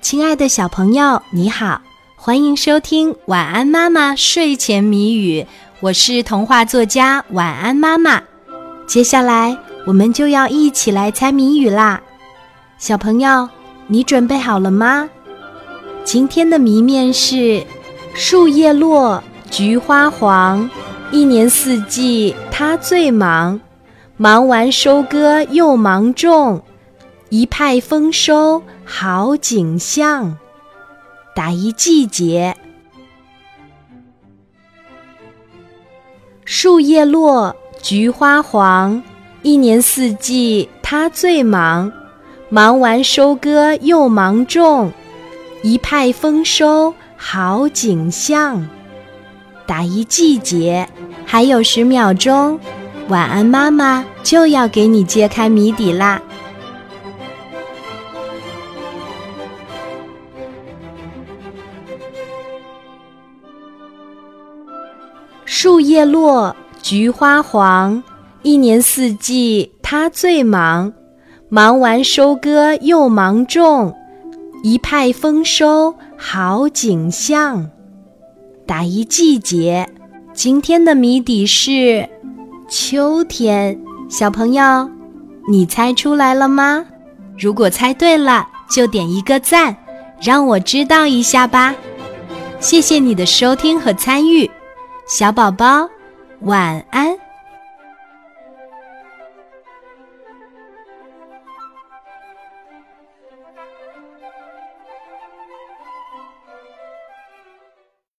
亲爱的小朋友，你好，欢迎收听《晚安妈妈睡前谜语》，我是童话作家晚安妈妈。接下来我们就要一起来猜谜语啦，小朋友，你准备好了吗？今天的谜面是：树叶落，菊花黄，一年四季它最忙，忙完收割又忙种。一派丰收好景象，打一季节。树叶落，菊花黄，一年四季它最忙，忙完收割又忙种，一派丰收好景象，打一季节。还有十秒钟，晚安妈妈就要给你揭开谜底啦。树叶落，菊花黄，一年四季它最忙，忙完收割又忙种，一派丰收好景象，打一季节。今天的谜底是秋天，小朋友，你猜出来了吗？如果猜对了，就点一个赞，让我知道一下吧。谢谢你的收听和参与。小宝宝，晚安。